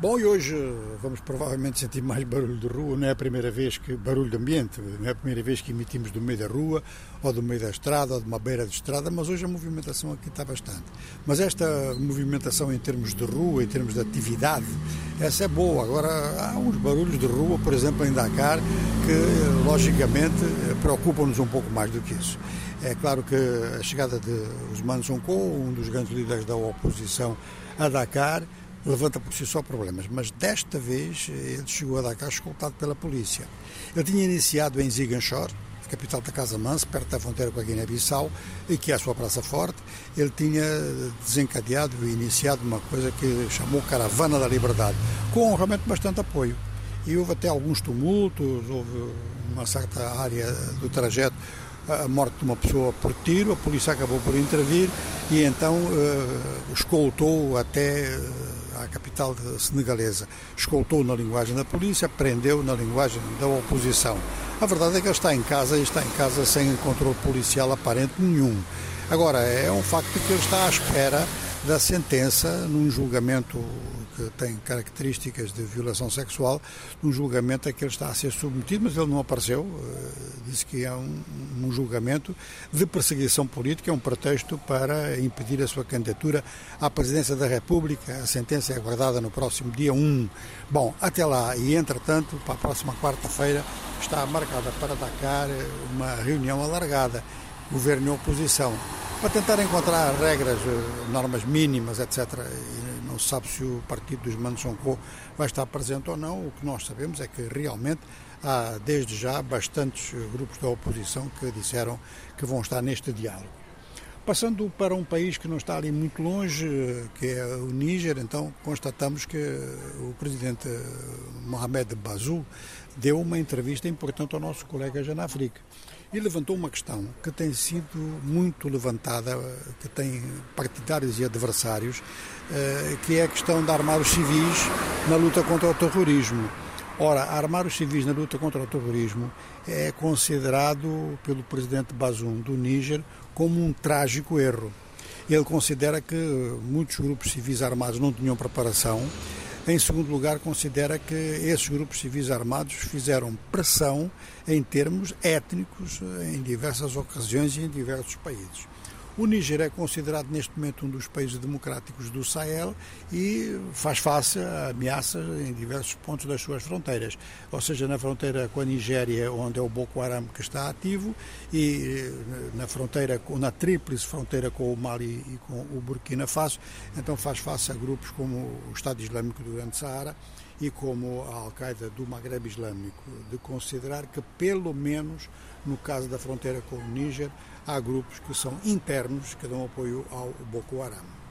Bom, e hoje vamos provavelmente sentir mais barulho de rua, não é a primeira vez que barulho de ambiente, não é a primeira vez que emitimos do meio da rua, ou do meio da estrada, ou de uma beira de estrada, mas hoje a movimentação aqui está bastante. Mas esta movimentação em termos de rua, em termos de atividade, essa é boa. Agora, há uns barulhos de rua, por exemplo, em Dakar, que logicamente preocupam-nos um pouco mais do que isso. É claro que a chegada de Usman Sonko, um dos grandes líderes da oposição a Dakar, levanta por si só problemas, mas desta vez ele chegou a Dakar escoltado pela polícia. Ele tinha iniciado em Ziganchor, capital da Casa Mansa, perto da fronteira com a Guiné-Bissau, e que é a sua praça forte. Ele tinha desencadeado e iniciado uma coisa que chamou Caravana da Liberdade, com realmente bastante apoio. E houve até alguns tumultos, houve uma certa área do trajeto a morte de uma pessoa por tiro, a polícia acabou por intervir e então uh, escoltou até uh, a capital senegalesa. Escoltou na linguagem da polícia, prendeu na linguagem da oposição. A verdade é que ele está em casa e está em casa sem controle policial aparente nenhum. Agora, é um facto que ele está à espera da sentença num julgamento que tem características de violação sexual, num julgamento a que ele está a ser submetido, mas ele não apareceu. Eh, disse que é um, um julgamento de perseguição política, é um pretexto para impedir a sua candidatura à presidência da República. A sentença é aguardada no próximo dia 1. Bom, até lá e entretanto, para a próxima quarta-feira, está marcada para Dakar uma reunião alargada, governo e oposição para tentar encontrar regras, eh, normas mínimas, etc. E não se sabe se o partido dos Mansonko vai estar presente ou não. O que nós sabemos é que realmente há, desde já, bastantes grupos da oposição que disseram que vão estar neste diálogo. Passando para um país que não está ali muito longe, que é o Níger, então constatamos que o presidente Mohamed Bazoum deu uma entrevista importante ao nosso colega Janafrique e levantou uma questão que tem sido muito levantada, que tem partidários e adversários, eh, que é a questão de armar os civis na luta contra o terrorismo. Ora, armar os civis na luta contra o terrorismo é considerado pelo presidente Bazoum do Níger como um trágico erro. Ele considera que muitos grupos civis armados não tinham preparação em segundo lugar, considera que esses grupos civis armados fizeram pressão em termos étnicos em diversas ocasiões e em diversos países. O Níger é considerado neste momento um dos países democráticos do Sahel e faz face a ameaças em diversos pontos das suas fronteiras, ou seja, na fronteira com a Nigéria, onde é o Boko Haram que está ativo, e eh, na fronteira, na tríplice fronteira com o Mali e com o Burkina Faso, então faz face a grupos como o Estado Islâmico do Grande Saara e como a Al-Qaeda do Maghreb Islâmico, de considerar que, pelo menos no caso da fronteira com o Níger, há grupos que são internos que dão apoio ao Boko Haram.